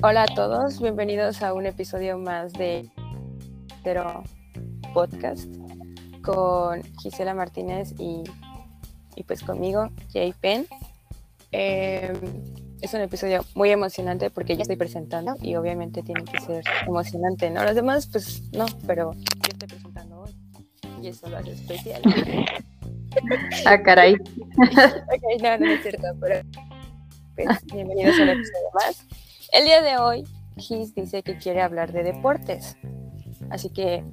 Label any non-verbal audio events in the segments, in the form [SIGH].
Hola a todos, bienvenidos a un episodio más de Podcast con Gisela Martínez y, y pues conmigo, Jay Penn. Eh, es un episodio muy emocionante porque ya estoy presentando y obviamente tiene que ser emocionante, ¿no? Los demás, pues no, pero yo estoy presentando hoy y eso lo hace especial. Ah, caray. [LAUGHS] ok, no, no es cierto, pero pues, bienvenidos a un episodio más. El día de hoy, Gis dice que quiere hablar de deportes. Así que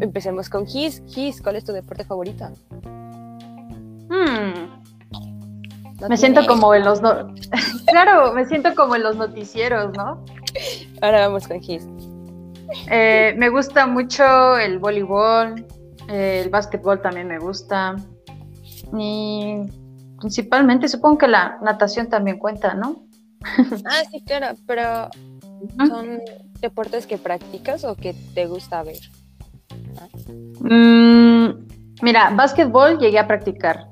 empecemos con Gis. Gis, ¿cuál es tu deporte favorito? Hmm. me siento como en los... No... [LAUGHS] claro, me siento como en los noticieros, ¿no? Ahora vamos con Gis. Eh, me gusta mucho el voleibol, el básquetbol también me gusta. Y principalmente supongo que la natación también cuenta, ¿no? Ah, sí, claro, pero ¿son deportes que practicas o que te gusta ver? Mm, mira, básquetbol llegué a practicar.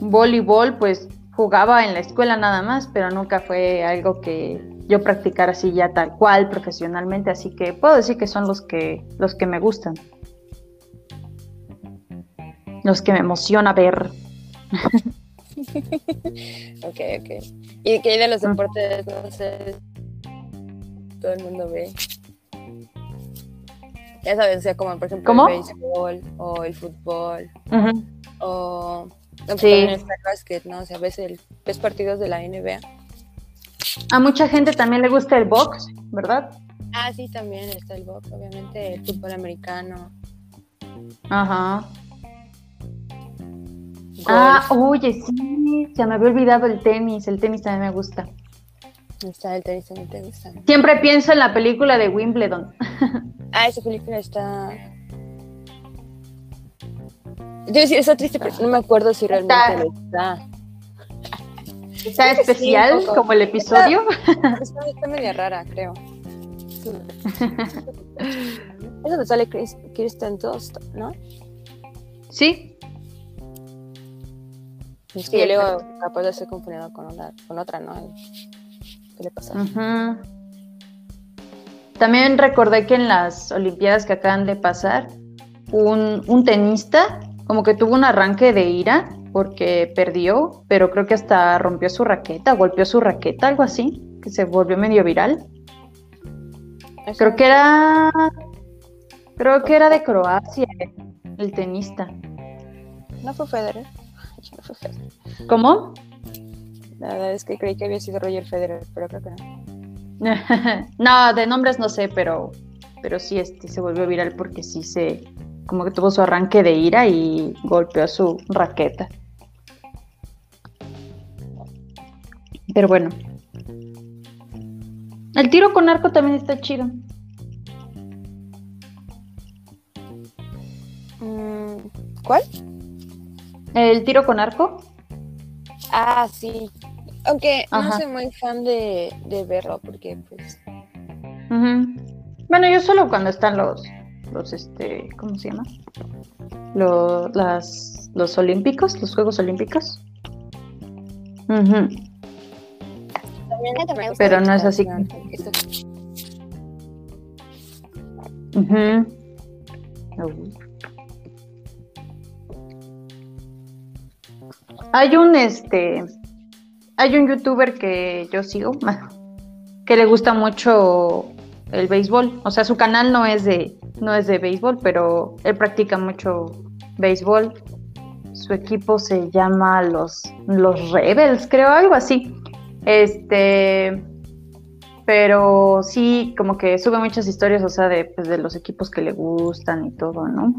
Voleibol, pues jugaba en la escuela nada más, pero nunca fue algo que yo practicara así ya tal cual profesionalmente, así que puedo decir que son los que los que me gustan. Los que me emociona ver. [LAUGHS] [LAUGHS] ok, ok. ¿Y qué hay de los deportes? No sé. Todo el mundo ve. Ya sabes, o sea, como por ejemplo el béisbol o el fútbol. O no, sí. también está el básquet, ¿no? O sea, ves, el, ves partidos de la NBA. A mucha gente también le gusta el box, ¿verdad? Ah, sí, también está el box, obviamente, el fútbol americano. Ajá. Ah, oye, sí, se me había olvidado el tenis, el tenis también me gusta. Está, el tenis también te gusta. Siempre pienso en la película de Wimbledon. ah, esa película está... Debo decir, está triste, pero no me acuerdo si realmente está. está. ¿Está especial como el episodio? Está, está, media rara, creo. [LAUGHS] Es donde sale Kristen Tost, ¿no? Sí, es que yo le digo, capaz de ser confundido con, con otra, ¿no? ¿Qué le pasa? También recordé que en las Olimpiadas que acaban de pasar, un, un tenista como que tuvo un arranque de ira porque perdió, pero creo que hasta rompió su raqueta, golpeó su raqueta, algo así, que se volvió medio viral. Creo que era. Creo que era de Croacia, el tenista. ¿No fue Federer? ¿Cómo? La verdad es que creí que había sido Roger Federer, pero creo que no. [LAUGHS] no, de nombres no sé, pero, pero sí este, se volvió viral porque sí se, como que tuvo su arranque de ira y golpeó su raqueta. Pero bueno. El tiro con arco también está chido. Mm, ¿Cuál? ¿El tiro con arco? Ah, sí. Aunque no soy muy fan de, verlo porque pues... Bueno, yo solo cuando están los, los este, ¿cómo se llama? Los, las, los olímpicos, los Juegos Olímpicos. Pero no es así. Uh Hay un este hay un youtuber que yo sigo [LAUGHS] que le gusta mucho el béisbol. O sea, su canal no es de no es de béisbol, pero él practica mucho béisbol. Su equipo se llama los los Rebels, creo, algo así. Este pero sí, como que sube muchas historias, o sea, de, pues, de los equipos que le gustan y todo, ¿no?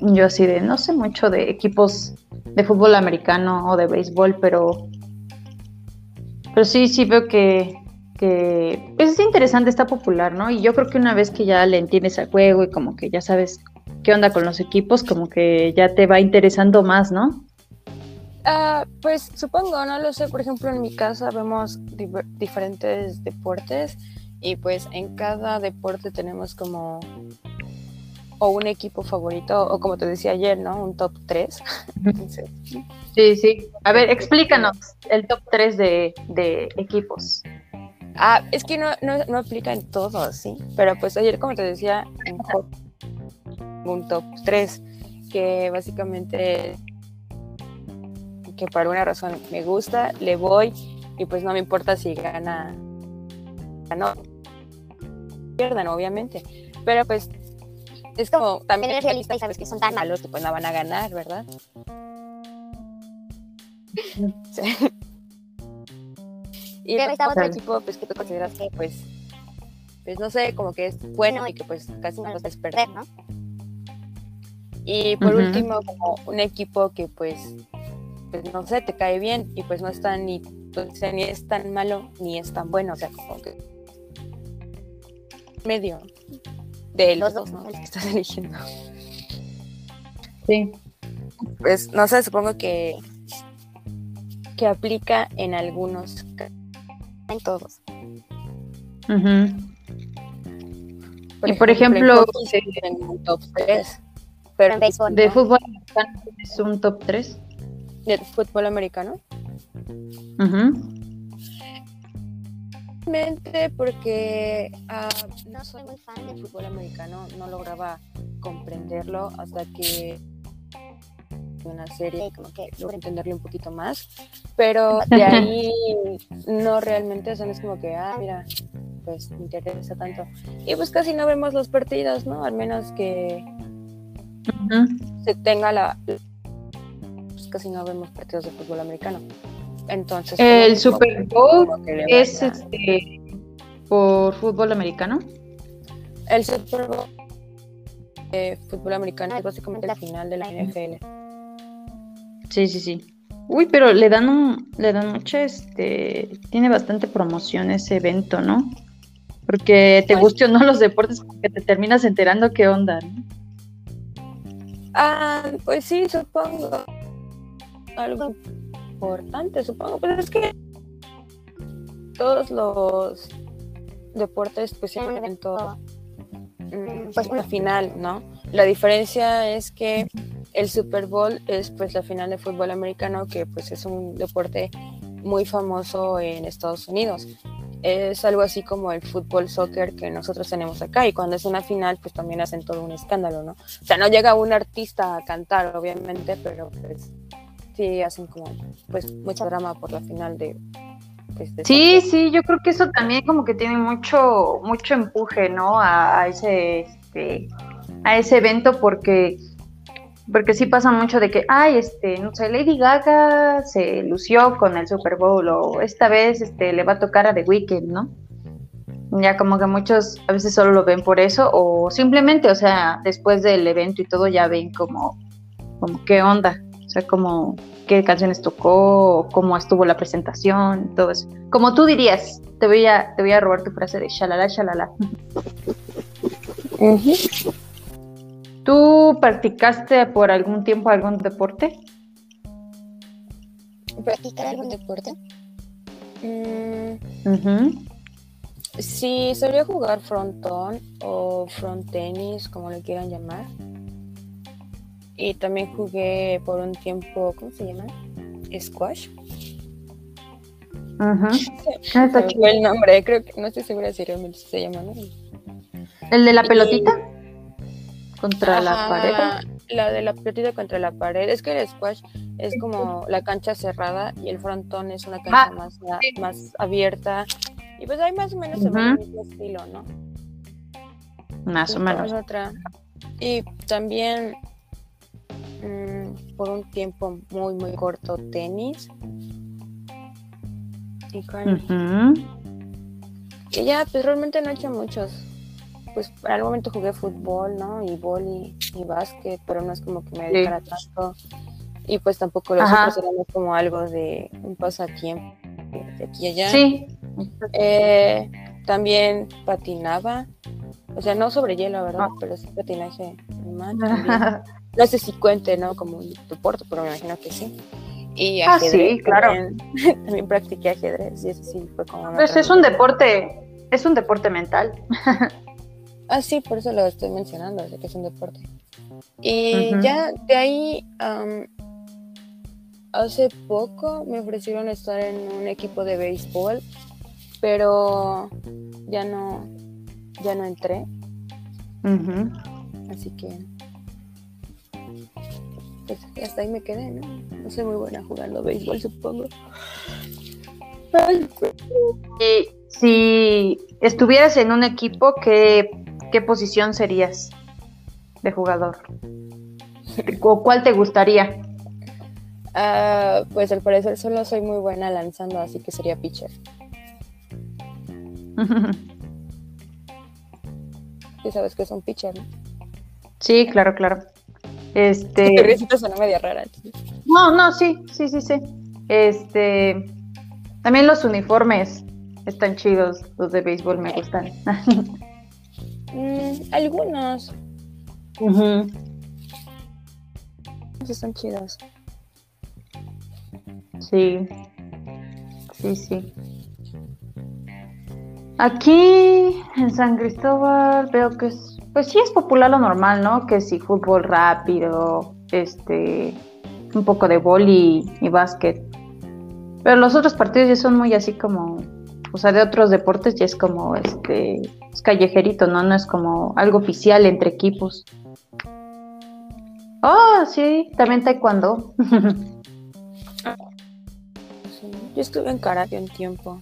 Yo así de, no sé mucho de equipos de fútbol americano o de béisbol, pero, pero sí, sí veo que, que pues es interesante, está popular, ¿no? Y yo creo que una vez que ya le entiendes al juego y como que ya sabes qué onda con los equipos, como que ya te va interesando más, ¿no? Ah, pues supongo, no lo sé. Por ejemplo, en mi casa vemos diferentes deportes y pues en cada deporte tenemos como o un equipo favorito, o como te decía ayer, ¿no? Un top 3. [LAUGHS] sí, sí. A ver, explícanos el top 3 de, equipos. Ah, es que no, no, no aplica en todos, ¿sí? Pero pues ayer, como te decía, en un top 3, que básicamente que por alguna razón me gusta, le voy y pues no me importa si gana, no pierdan, obviamente. Pero pues es como también eres realista y sabes que son tan malos que pues no van a ganar, ¿verdad? Sí. [LAUGHS] Y pues, está otro equipo pues que tú consideras que pues pues no sé, como que es bueno y que pues casi no los puedes perder, ¿no? Y por último, como un equipo que pues, pues no sé, te cae bien y pues no es tan ni, pues, ni es tan malo ni es tan bueno, o sea, como que medio de los dos, ¿no? El que estás [LAUGHS] eligiendo. Sí. Pues no sé, supongo que que aplica en algunos en todos. y por ejemplo, en un top 3, pero en béisbol, de fútbol americano es un top 3. ¿De fútbol americano? Porque uh, no soy muy fan del fútbol americano, no lograba comprenderlo hasta que una serie como que logro entenderlo un poquito más, pero de ahí no realmente, o sea, no es como que, ah, mira, pues me interesa tanto. Y pues casi no vemos los partidos, ¿no? Al menos que se tenga la... Pues casi no vemos partidos de fútbol americano. Entonces... El Super Bowl es este, por fútbol americano. El Super Bowl de fútbol americano es básicamente la final de la NFL. Sí, sí, sí. Uy, pero le dan un, le dan mucha, este, tiene bastante promoción ese evento, ¿no? Porque te guste o no los deportes, que te terminas enterando qué onda, ¿no? Ah, pues sí, supongo. Algo importante, supongo. Pues es que todos los deportes, pues siempre en todo, mm, pues una final, ¿no? La diferencia es que el Super Bowl es pues la final de fútbol americano, que pues es un deporte muy famoso en Estados Unidos. Es algo así como el fútbol soccer que nosotros tenemos acá y cuando es una final pues también hacen todo un escándalo, ¿no? O sea, no llega un artista a cantar obviamente, pero pues sí hacen como pues mucha drama por la final de, pues, sí, sí, yo creo que eso también como que tiene mucho, mucho empuje, ¿no? A, ese, este, a ese evento porque porque sí pasa mucho de que, ay, este, no sé, Lady Gaga se lució con el Super Bowl o esta vez este, le va a tocar a The Weeknd, ¿no? Ya como que muchos a veces solo lo ven por eso o simplemente, o sea, después del evento y todo ya ven como, como qué onda, sea, como qué canciones tocó, cómo estuvo la presentación, todo eso. Como tú dirías, te voy a, te voy a robar tu frase de shalala, shalala. ¿Tú practicaste por algún tiempo algún deporte? ¿Practicar algún deporte? Mm, sí, solía jugar frontón o front tenis, como le quieran llamar. Y también jugué por un tiempo, ¿cómo se llama? Squash. Ajá. [LAUGHS] el nombre, creo que no estoy segura si se llama, ¿no? ¿El de la pelotita? contra la pared. La de la pelotita contra la pared. Es que el squash es como la cancha cerrada y el frontón es una cancha ah, más, más abierta. Y pues hay más o menos el mismo estilo, ¿no? Más o menos. Otra. Y también mm, por un tiempo muy, muy corto tenis. Y, y ya, pues realmente no he hecho muchos pues en algún momento jugué fútbol, ¿no? Y boli y básquet, pero no es como que me dedicara tanto. Y pues tampoco los otros eran como algo de un pasatiempo de aquí y allá. Sí. Eh, también patinaba, o sea, no sobre hielo, ¿verdad? Ah. Pero sí patinaje. [LAUGHS] no sé si cuente, ¿no? Como un deporte, pero me imagino que sí. Y ah, sí, claro. [LAUGHS] También, practiqué ajedrez y eso sí fue como... Pues es un deporte, es un deporte mental. [LAUGHS] Ah, sí, por eso lo estoy mencionando, que es un deporte. Y ya de ahí, hace poco me ofrecieron estar en un equipo de béisbol, pero ya no, ya no entré, así que pues, hasta ahí me quedé, ¿no? No soy muy buena jugando béisbol, supongo. Ay, Y si estuvieras en un equipo, ¿qué, qué posición serías de jugador? ¿O cuál te gustaría? Ah, pues al parecer solo soy muy buena lanzando, así que sería pitcher. [LAUGHS] Y sabes que es un pitcher, ¿no? Sí, claro, claro. Este, media rara. no, no, sí, sí, sí, sí. Este, también los uniformes están chidos, los de béisbol me gustan. [LAUGHS] Mm, algunos sí están chidos. Sí, sí, sí. Aquí en San Cristóbal veo que es, pues sí es popular lo normal, ¿no? Que sí, fútbol rápido, este, un poco de boli y básquet. Pero los otros partidos ya son muy así como, o sea, de otros deportes ya es como, este, es callejerito, ¿no? No es como algo oficial entre equipos. Oh, sí, también taekwondo. [LAUGHS] Sí. Yo estuve en karate un tiempo.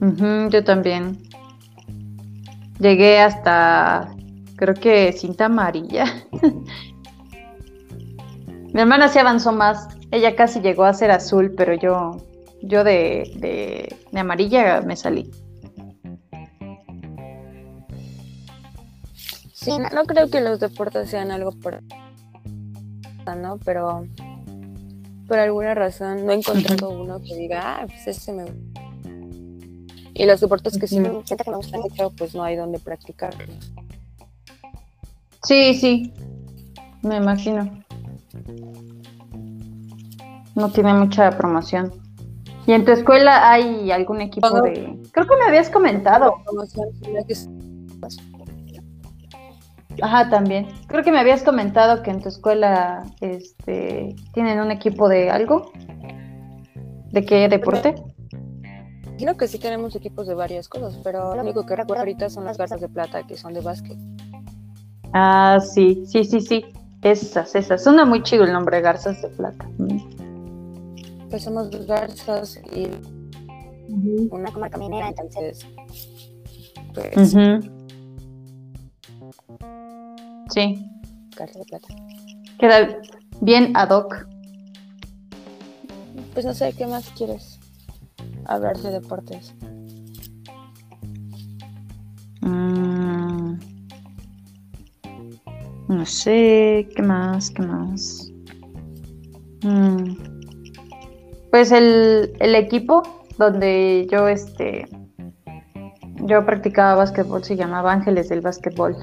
Ujú, yo también. Llegué hasta, creo que cinta amarilla. [LAUGHS] Mi hermana se avanzó más. Ella casi llegó a ser azul, pero yo, yo de, de, de amarilla me salí. Sí, no, no creo que los deportes sean algo por ¿no? Pero por alguna razón no he encontrado [LAUGHS] uno que diga, ah, pues ese me gusta. Y los deportes que sí me siento que me gustan mucho, pues no hay donde practicarlos. Sí, sí. Me imagino. No tiene mucha promoción. ¿Y en tu escuela hay algún equipo de...? Creo que me habías comentado. Ajá, también. Creo que me habías comentado que en tu escuela este, tienen un equipo de algo. ¿De qué deporte? Imagino que sí tenemos equipos de varias cosas, pero lo único que recuerdo ahorita son las garzas de plata que son de básquet. Ah, sí, sí, sí, sí. Esas, esas. Suena muy chido el nombre, Garzas de Plata. Pues somos dos garzas y una comarca minera, entonces pues. Sí, garzas de plata. queda bien ad hoc. Pues no sé, ¿qué más quieres hablar de deportes? Mm. No sé, ¿qué más? ¿Qué más? Mm. Pues el, el equipo donde yo este yo practicaba básquetbol se llamaba Ángeles del Básquetbol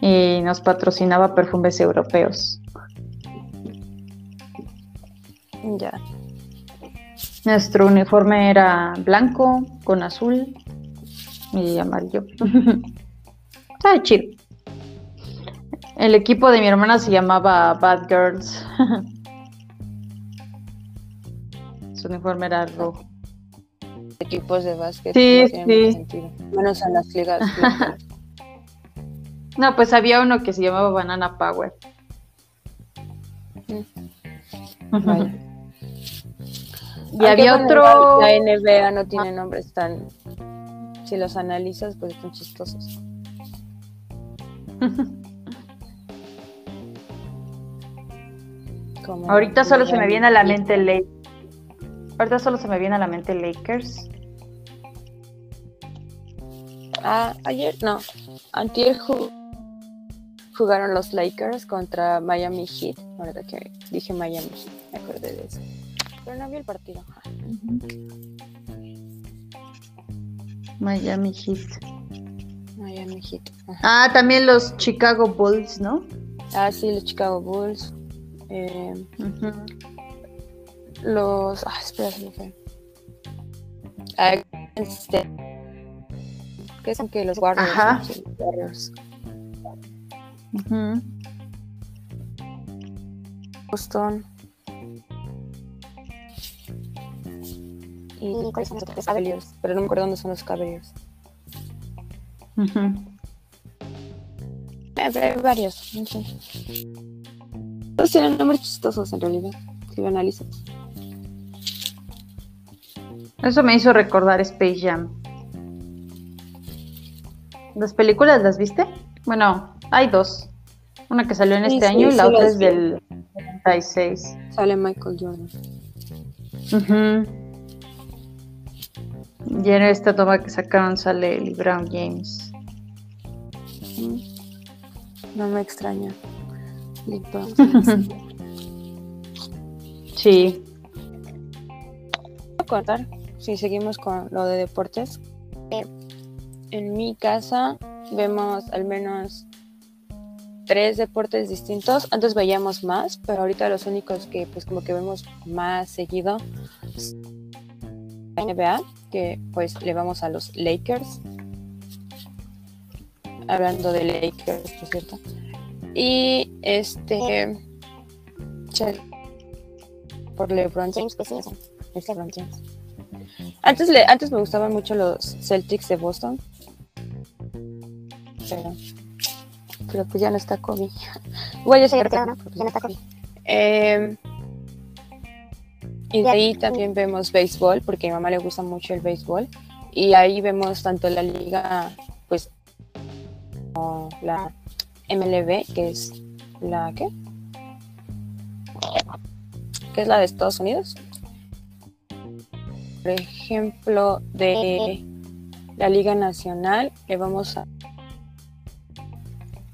y nos patrocinaba perfumes europeos. Ya. Nuestro uniforme era blanco con azul y amarillo. [LAUGHS] Estaba chido. El equipo de mi hermana se llamaba Bad Girls. [LAUGHS] Su uniforme era rojo. Equipos de básquet Sí, no sí. sentido. Menos en las ligas. [LAUGHS] No, pues había uno que se llamaba Banana Power. Vaya. Y Aunque, había otro. La NBA no tiene nombres tan. Si los analizas, pues están chistosos. [LAUGHS] Como Ahorita solo se me viene a la mente Lakers. Ahorita solo se me viene a la mente Lakers. Ah, ayer, no. Antier ju- jugaron los Lakers contra Miami Heat. Ahorita que dije Miami Heat, me acordé de eso. Pero no vi el partido. Miami Heat. Miami Heat. Ajá. Ah, también los Chicago Bulls, ¿no? Ah, sí, los Chicago Bulls. Eh, los. Ah, espera, se me fue. Ah, este, ¿Qué son que los Warriors? Ajá. los Warriors. Ujú. Boston. Y cuáles son los Cavaliers, pero no me acuerdo dónde son los Cavaliers. Eh, hay varios, no sé. Todos tienen nombres chistosos en realidad, si lo analizas. Eso me hizo recordar Space Jam. ¿Las películas las viste? Bueno, hay dos. Una que salió en este sí, año y la sí otra es vi. del 96. Sale Michael Jordan. Ujú. Y en esta toma que sacaron sale LeBron James. No me extraña. James. [LAUGHS] Sí. Voy a contar, si seguimos con lo de deportes, eh, en mi casa vemos al menos tres deportes distintos. Antes veíamos más, pero ahorita los únicos que pues como que vemos más seguido NBA, que pues le vamos a los Lakers. Hablando de Lakers, por cierto. Y este por LeBron James, pues es LeBron James. Antes, antes me gustaban mucho los Celtics de Boston. Pero, pero pues ya no está Kobe. Igual ya se retiró, ¿no? Pero pues ya no está Kobe. Eh, y de ahí también vemos béisbol, porque a mi mamá le gusta mucho el béisbol. Y ahí vemos tanto la liga, pues, como la MLB, que es la, ¿qué? Que es la de Estados Unidos. Por ejemplo, de la Liga Nacional, le vamos a.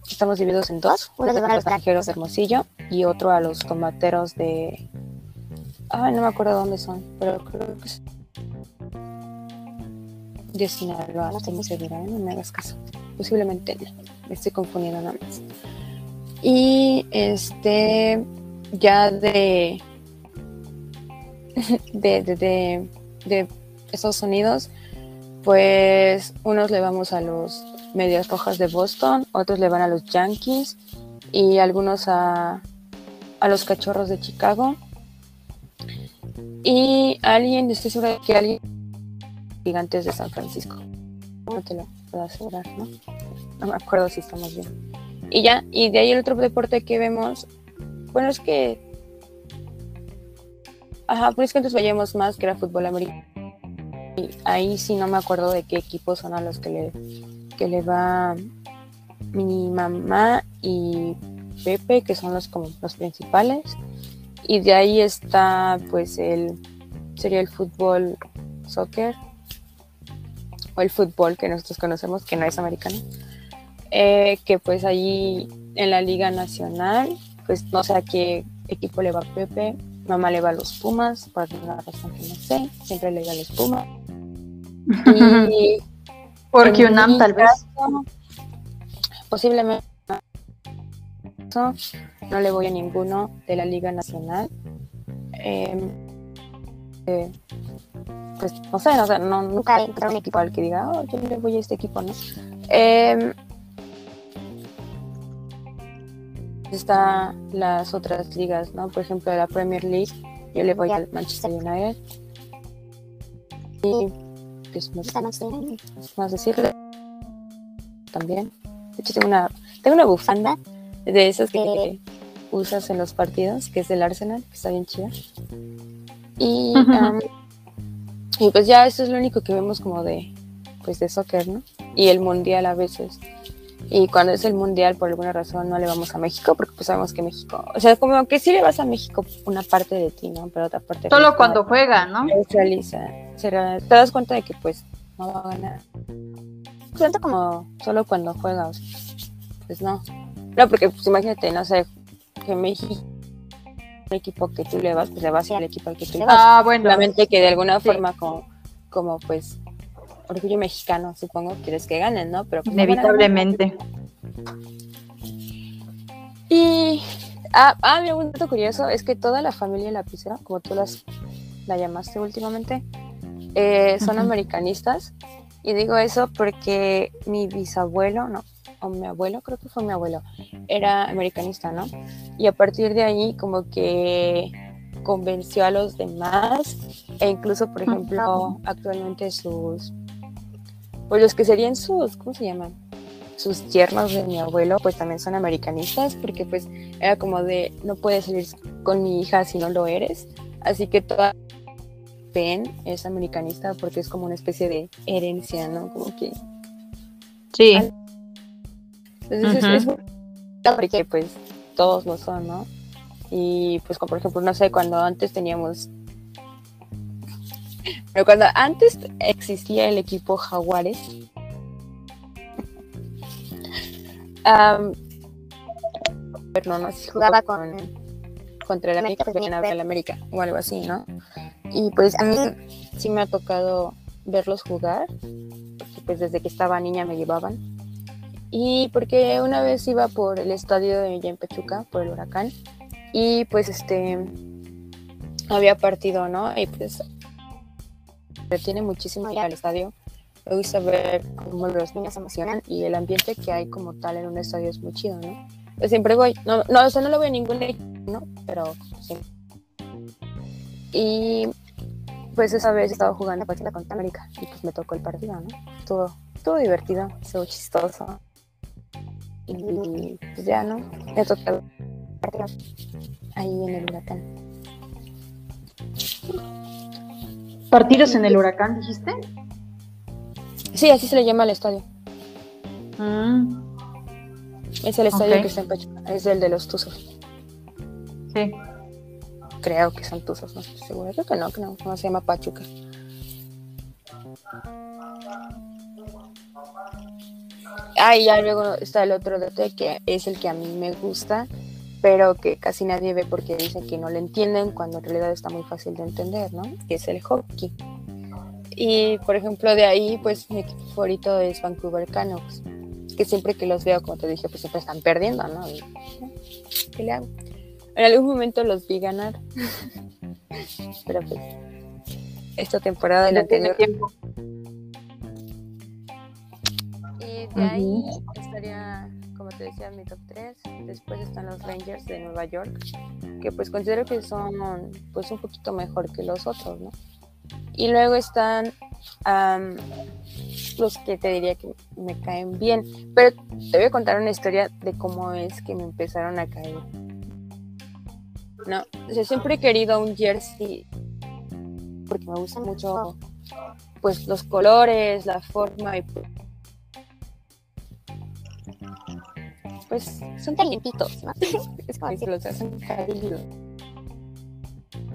Estamos divididos en dos: uno a los naranjeros de Hermosillo y otro a los tomateros de. Ay, no me acuerdo dónde son, pero creo que es. De Sinaloa, no muy segura, ¿eh? no me hagas caso. Posiblemente me estoy confundiendo nada más. Y este. Ya de. [LAUGHS] de, de, de de Estados Unidos, pues unos le vamos a los Medias Rojas de Boston, otros le van a los Yankees y algunos a, a los Cachorros de Chicago. Y alguien, estoy segura de que alguien gigantes de San Francisco. No te lo puedo asegurar, ¿no? No me acuerdo si estamos bien. Y ya, y de ahí el otro deporte que vemos, bueno, es que Ajá, pues es que antes veíamos más que era fútbol americano. Y ahí sí no me acuerdo de qué equipos son a los que le, que le va mi mamá y Pepe, que son los como los principales. Y de ahí está pues el sería el fútbol soccer o el fútbol que nosotros conocemos, que no es americano. Eh, que pues ahí en la Liga Nacional, pues no sé a qué equipo le va Pepe, mamá le va a los Pumas, por alguna razón que no sé, siempre le va a los Pumas. [LAUGHS] Y Porque UNAM tal vez. caso, No le voy a ninguno de la Liga Nacional. Eh, eh, pues no sé, no, no, nunca he encontrado un equipo al que diga, oh, yo le voy a este equipo, ¿no? Eh, está las otras ligas, ¿no? Por ejemplo, la Premier League, yo le voy al Manchester United. Y pues me gusta más, más decirle también. De hecho, tengo una, tengo una bufanda de esas que usas en los partidos, que es del Arsenal, que está bien chida. Y, um, y pues ya eso es lo único que vemos como de, pues de soccer, ¿no? Y el mundial a veces. Y cuando es el mundial, por alguna razón, no le vamos a México, porque pues sabemos que México, o sea, como que sí le vas a México una parte de ti, ¿no? Pero otra parte Solo cuando juega, ¿no? neutraliza. Será, te das cuenta de que pues no va a ganar. Siento como solo cuando juega, o sea, pues no. No, porque pues imagínate, no sé, que México, un equipo que tú le vas, pues le vas al equipo al que tú le vas. Ah, bueno. Solamente que de alguna Sí. forma como, como pues orgullo mexicano, supongo, quieres que ganen, ¿no? Pero pues. Inevitablemente. Y ah, ah, mira, un dato curioso es que toda la familia lapicera, como tú las la llamaste últimamente, eh, son americanistas. Y digo eso porque mi bisabuelo, no, o mi abuelo, creo que fue mi abuelo, era americanista, ¿no? Y a partir de ahí como que convenció a los demás e incluso, por ejemplo, actualmente sus, pues los que serían sus, ¿cómo se llaman? Sus yernos de mi abuelo, pues también son americanistas, porque pues era como de, no puedes salir con mi hija si no lo eres, así que toda Ben es americanista porque es como una especie de herencia, ¿no? Como que... Sí. Entonces es, porque pues todos lo son, ¿no? Y pues como por ejemplo, no sé, cuando antes teníamos... [LAUGHS] Pero cuando antes existía el equipo Jaguares, [LAUGHS] um, no, no, si jugaba con, contra el América, el América o algo así, ¿no? Y pues a mí sí me ha tocado verlos jugar, porque pues desde que estaba niña me llevaban. Y porque una vez iba por el estadio de en Pechuca, por el huracán, y pues este había partido, ¿no? Y pues tiene muchísimo ir al estadio. Me gusta ver cómo los niños se emocionan y el ambiente que hay como tal en un estadio es muy chido, ¿no? Yo siempre voy, no, no, o no lo veo en ningún ¿no? Pero sí. Y pues esa vez estaba jugando partida contra América y pues me tocó el partido, ¿no? Estuvo, estuvo divertido, estuvo chistoso. Y pues ya, ¿no? Tocó partido ahí en el huracán. ¿Partidos en el huracán, dijiste? Sí, así se le llama al estadio. Mm. Es el estadio que está en Pachuca, es el de los Tuzos. Sí. Creo que son Tuzos, no estoy segura. Creo que no, que no, no se llama Pachuca. Ah, y ya luego está el otro DT que es el que a mí me gusta, pero que casi nadie ve porque dicen que no lo entienden cuando en realidad está muy fácil de entender, ¿no? Que es el hockey. Y por ejemplo, de ahí, pues mi equipo favorito es Vancouver Canucks, que siempre que los veo, como te dije, pues siempre están perdiendo, ¿no? ¿Qué le hago? En algún momento los vi ganar, [LAUGHS] pero pues esta temporada del anterior. tiempo. Y de ahí estaría, como te decía, mi top 3. Después están los Rangers de Nueva York, que pues considero que son pues un poquito mejor que los otros, ¿no? Y luego están am, los que te diría que me caen bien. Pero te voy a contar una historia de cómo es que me empezaron a caer. No, o sea, siempre he querido un jersey porque me gustan mucho pues los colores, la forma y pues son tan limpitos, ¿no? [LAUGHS] es como hacen cariño.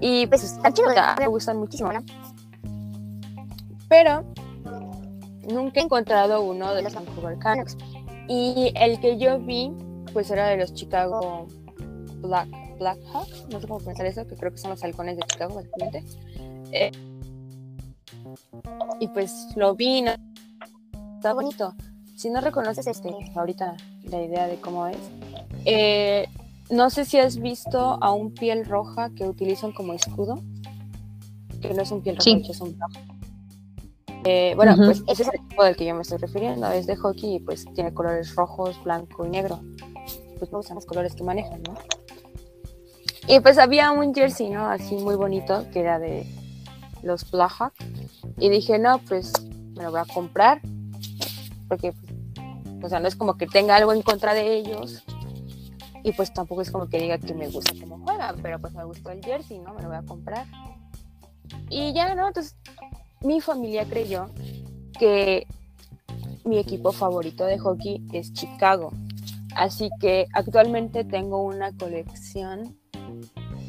Y pues están chidos, me gustan muchísimo, ¿no? Pero nunca he encontrado uno de los Vancouver Canucks. Y el que yo vi, pues era de los Chicago Black, Blackhawks, no sé cómo pensar eso, que creo que son los halcones de Chicago, básicamente. Eh, y pues lo vi, ¿no? está bonito. Si no reconoces este, ahorita la idea de cómo es, eh, no sé si has visto a un piel roja que utilizan como escudo, que no es un piel roja, Sí. es un rojo. Eh, bueno, pues ese es el equipo del que yo me estoy refiriendo, es de hockey y pues tiene colores rojos, blanco y negro. Pues me gustan los colores que manejan, ¿no? Y pues había un jersey, ¿no? Así muy bonito, que era de los Blackhawks. Y dije, no, pues me lo voy a comprar. Porque, pues, o sea, no es como que tenga algo en contra de ellos. Y pues tampoco es como que diga que me gusta cómo juegan, pero pues me gustó el jersey, ¿no? Me lo voy a comprar. Y ya, ¿no? Entonces, mi familia creyó que mi equipo favorito de hockey es Chicago. Así que actualmente tengo una colección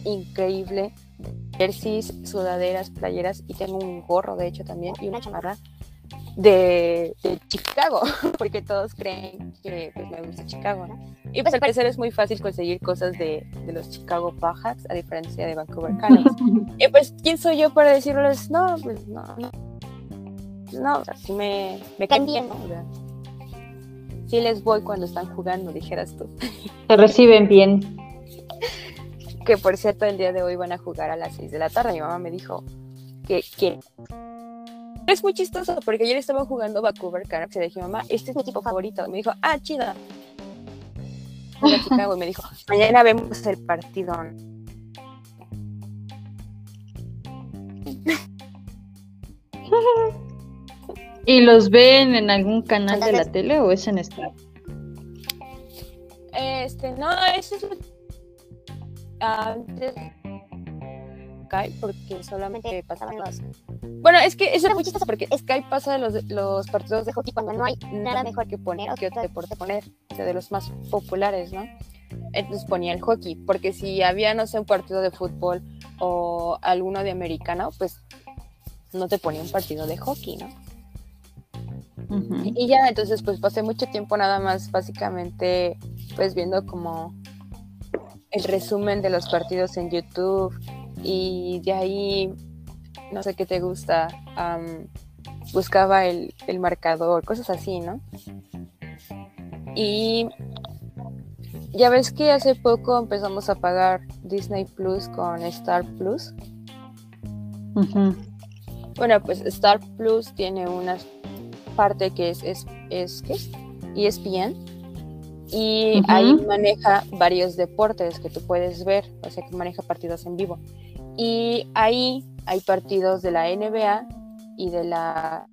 increíble de jerseys, sudaderas, playeras y tengo un gorro de hecho también y una chamarra de, de Chicago, [LAUGHS] porque todos creen que pues, me gusta Chicago, ¿no? Y pues al parecer es muy fácil conseguir cosas de, de los Chicago Blackhawks a diferencia de Vancouver Canucks. [LAUGHS] y pues, ¿quién soy yo para decirles, no, pues no, no, no, o sea, sí me, me caen bien, ¿no? O sea, sí les voy cuando están jugando, dijeras tú. [LAUGHS] Se reciben bien. Que por cierto, el día de hoy van a jugar a las 6 de la tarde. Mi mamá me dijo que, que es muy chistoso porque ayer estaba jugando Vancouver Canucks y le dije, mamá, este es mi equipo favorito. Y me dijo, ah, Chicago. Y me dijo, mañana vemos el partido. ¿Y los ven en algún canal de la tele o es en Star? Este, no, eso es antes Skype porque solamente pasaban los bueno es que eso era muy chistoso porque Skype pasa de los, los partidos de hockey cuando no hay nada mejor que poner o que otro deporte poner o sea de los más populares no entonces ponía el hockey porque si había no sé un partido de fútbol o alguno de americano pues no te ponía un partido de hockey no y ya entonces pues pasé mucho tiempo nada más básicamente pues viendo como el resumen de los partidos en YouTube y de ahí no sé qué te gusta buscaba el, el, marcador cosas así no y ya ves que hace poco empezamos a pagar Disney Plus con Star Plus. Bueno pues Star Plus tiene unas parte que es, es, es ¿qué es? ESPN y ahí maneja varios deportes que tú puedes ver, o sea que maneja partidos en vivo. Y ahí hay partidos de la NBA y de la...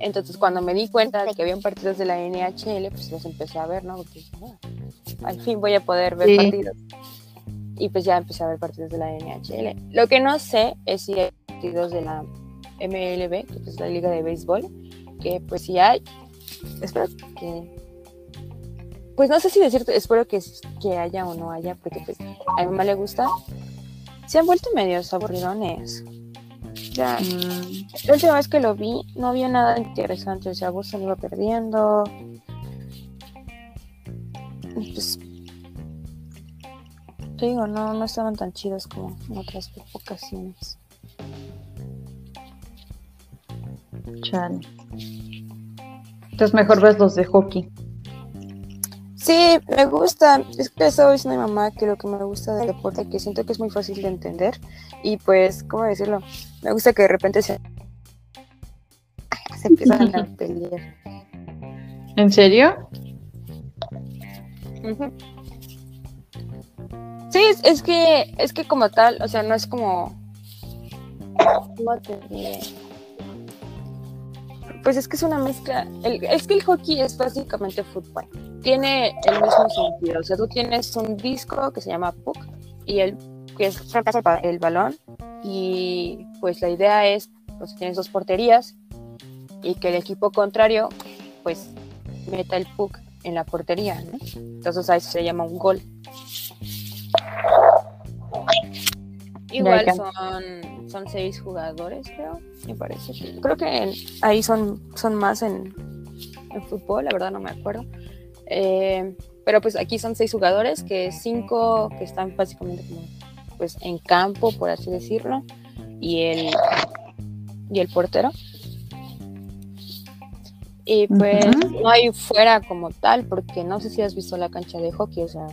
Entonces cuando me di cuenta de que habían partidos de la NHL, pues los empecé a ver, ¿no? Porque ah, al fin voy a poder ver partidos. Y pues ya empecé a ver partidos de la NHL. Lo que no sé es si hay partidos de la MLB, que es la liga de béisbol, que pues si hay, espero que, pues no sé si decirte, espero que, que haya o no haya, porque pues a mi mamá le gusta, se han vuelto medios aburridones. Ya, mm. la última vez que lo vi, no había nada interesante, o sea, Boston iba perdiendo. Pues, te digo, no, no estaban tan chidos como en otras ocasiones. Chale. Entonces mejor ves los de hockey. Sí, me gusta. Es que eso es una mamá que lo que me gusta del deporte, que siento que es muy fácil de entender. Y pues, ¿cómo decirlo? Me gusta que de repente se, se empiezan a [LAUGHS] pelear. ¿En serio? Sí, es, que es que como tal, o sea, no es como ¿cómo te pues es que es una mezcla. es que el hockey es básicamente fútbol. Tiene el mismo sentido. O sea, tú tienes un disco que se llama puck y el que es el balón. Y pues la idea es, pues tienes dos porterías y que el equipo contrario, pues meta el puck en la portería, ¿no? Entonces a eso se llama un gol. Igual son, son seis jugadores, creo, me parece. Creo que ahí son, son más en, fútbol, la verdad no me acuerdo. Eh, pero pues aquí son seis jugadores, que cinco que están básicamente como pues en campo, por así decirlo, y el, y el portero. Y pues no hay fuera como tal, porque no sé si has visto la cancha de hockey, o sea,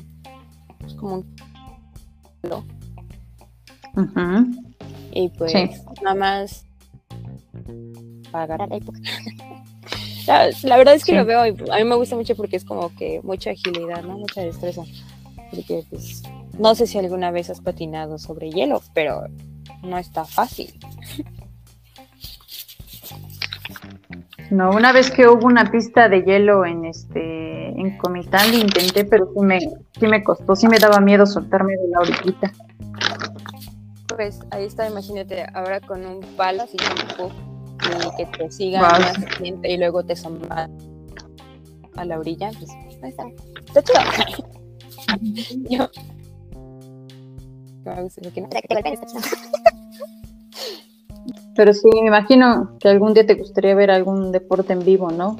es como un y pues nada más para [LAUGHS] la, la, verdad es que lo veo y a mí me gusta mucho porque es como que mucha agilidad, ¿no? Mucha destreza. Porque pues no sé si alguna vez has patinado sobre hielo, pero no está fácil. No, una vez que hubo una pista de hielo en este en Comitán intenté, pero sí me, sí me costó, sí me daba miedo soltarme de la orillita pues ahí está, imagínate, ahora con un palo así como y que te siga más y luego te sombra a la orilla, pues ahí está. Está chido. [LAUGHS] Yo. Pero sí, me imagino que algún día te gustaría ver algún deporte en vivo, ¿no?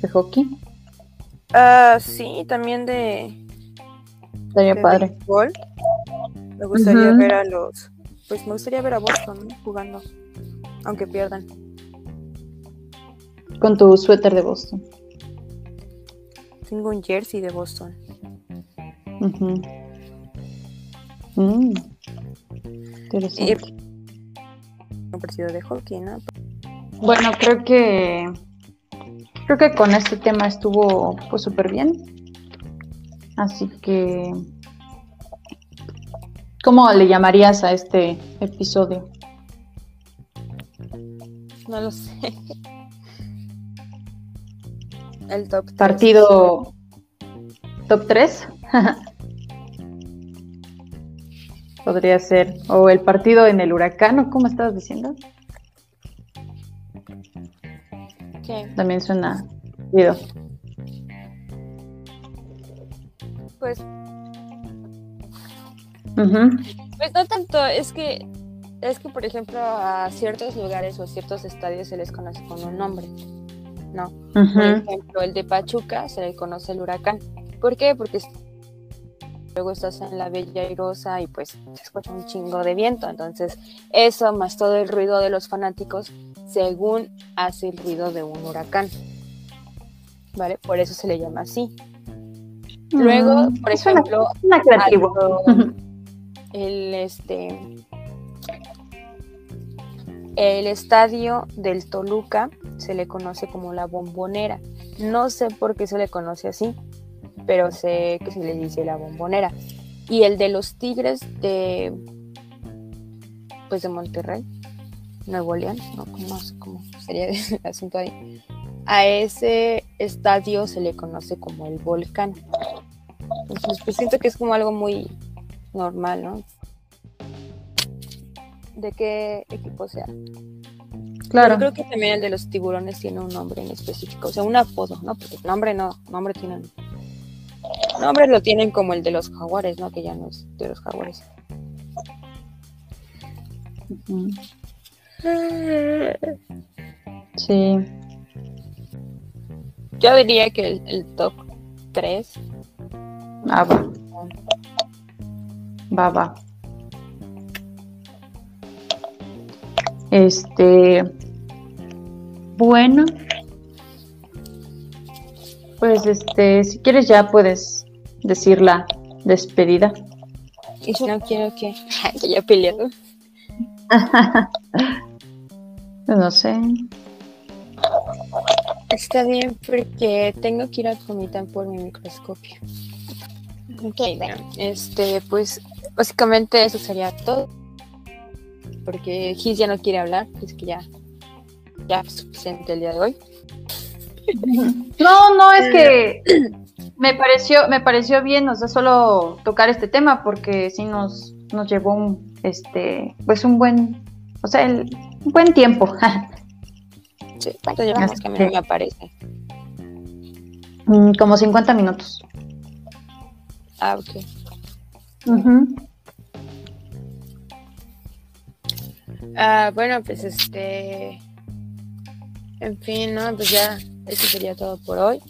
De hockey. Ah, sí, también de. Estaría padre. Me gustaría ver a los pues me gustaría ver a Boston jugando, aunque pierdan. Con tu suéter de Boston. Tengo un jersey de Boston. Mm. un partido de hockey, ¿no? Bueno, creo que creo que con este tema estuvo pues súper bien. Así que ¿Cómo le llamarías a este episodio? No lo sé. El top 3. Partido top 3. [LAUGHS] Podría ser. O el partido en el huracán, ¿o cómo estabas diciendo? ¿Qué? También suena. Pues, pues no tanto, es que es que por ejemplo a ciertos lugares o ciertos estadios se les conoce con un nombre. No. Por ejemplo, el de Pachuca se le conoce el huracán. ¿Por qué? Porque luego estás en la Bella Airosa y pues se escucha un chingo de viento. Entonces, eso más todo el ruido de los fanáticos, según hace el ruido de un huracán. ¿Vale? Por eso se le llama así. Luego, Mm, por suena- ejemplo, algo- el este el estadio del Toluca se le conoce como la bombonera. No sé por qué se le conoce así, pero sé que se le dice la bombonera. Y el de los Tigres de pues de Monterrey, Nuevo León, no, cómo sería [LAUGHS] el asunto ahí. A ese estadio se le conoce como el volcán. Entonces, pues siento que es como algo muy normal, ¿no? De qué equipo sea. Claro. Yo creo que también el de los tiburones tiene un nombre en específico, o sea, un apodo, ¿no? Porque nombre no, nombre tienen. Nombre lo tienen como el de los jaguares, ¿no? Que ya no es de los jaguares. Sí. Yo diría que el, el top 3. Ah, va. Va, va. Este. Bueno. Pues este, si quieres ya puedes decir la despedida. Y si no quiero que, [LAUGHS] que ya peleado. [LAUGHS] No sé. Está bien porque tengo que ir a Comitán por mi microscopio. Ok, bueno, este, pues básicamente eso sería todo. Porque Gis ya no quiere hablar, es que ya, ya es suficiente el día de hoy. No, no, es que [CLEARS THROAT] me pareció, me pareció bien, o sea, solo tocar este tema porque sí nos, nos llevó un, este, pues un buen, o sea, el, un buen tiempo. [LAUGHS] Sí, ¿Cuánto llevamos que a mí que- no me aparece? Mm, Como 50 minutos. Ah, ok. Ujú. Ah, bueno, pues este. En fin, ¿no? Pues ya, eso sería todo por hoy.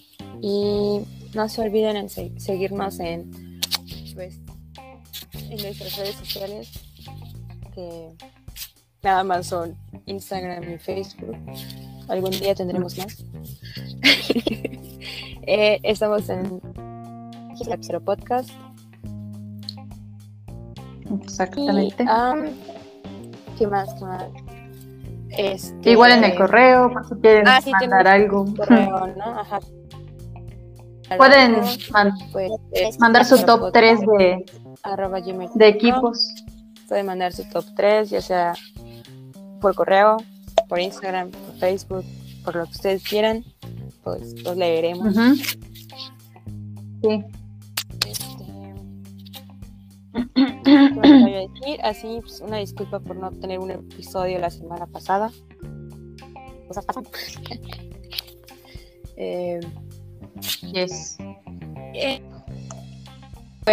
Y no se olviden en se- seguirnos en, pues, en nuestras redes sociales, que nada más son Instagram y Facebook. Algún día tendremos más. [LAUGHS] Eh, estamos en Lapsero Podcast. Exactamente. Y, am, ¿Qué más? ¿Qué más? Este, Igual en el correo, por si quieren Ah, sí, mandar algo. correo, [LAUGHS] ¿no? Ajá. Pueden man- pues, mandar su top 3 de, de equipos. Pueden mandar su top 3, ya sea por correo, por Instagram, por Facebook, por lo que ustedes quieran. Pues los leeremos. Ujú. Sí. Este, ¿qué más voy a decir? Así, pues, una disculpa por no tener un episodio la semana pasada. Cosas pasan. [LAUGHS] Eh, Yes. Eh,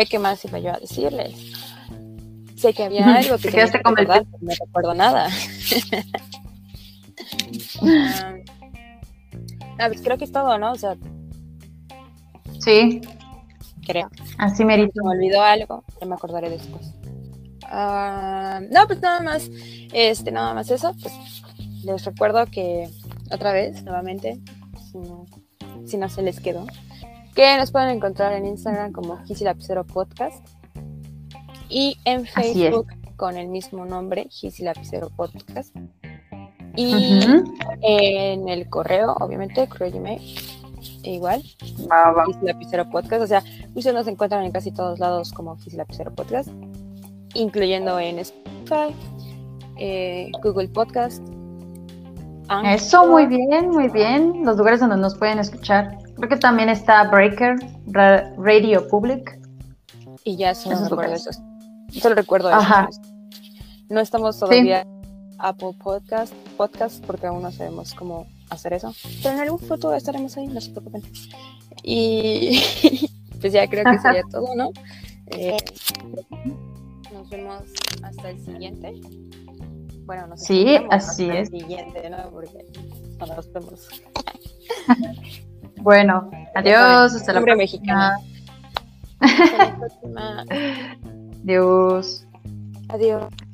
¿Qué más iba yo a decirles? Sé que había algo que [LAUGHS] quedaste que como el no recuerdo nada. [LAUGHS] Ah, ah, pues creo que es todo, ¿no? O sea, Sí, creo. así merito. Me olvidó algo, ya me acordaré después. Ah, no, pues nada más, este, nada más eso. Pues les recuerdo que otra vez, nuevamente, si no, si no se les quedó, que nos pueden encontrar en Instagram como Gisilapicero Podcast y en. Facebook con el mismo nombre, Gisilapicero Podcast. Y en el correo, obviamente, correo Gmail, igual, Va, va. Gisilapicero Podcast. O sea, ustedes nos encuentran en casi todos lados como Gisilapicero Podcast, incluyendo en Spotify, eh, Google Podcast Eso, muy bien, muy bien. Los lugares donde nos pueden escuchar. Creo que también está Breaker, Radio Public. Y ya solo recuerdo eso. Solo recuerdo Ajá. No estamos todavía Apple Podcast, podcast porque aún no sabemos cómo hacer eso. Pero en algún futuro estaremos ahí, no se preocupen. Y [LAUGHS] pues ya creo que sería [LAUGHS] todo, ¿no? Eh, nos vemos hasta el siguiente. Bueno, no sé sí, así es. El siguiente, ¿no? Porque no nos vemos. [LAUGHS] bueno, adiós, hasta la próxima. Hasta la próxima. Adiós. Adiós.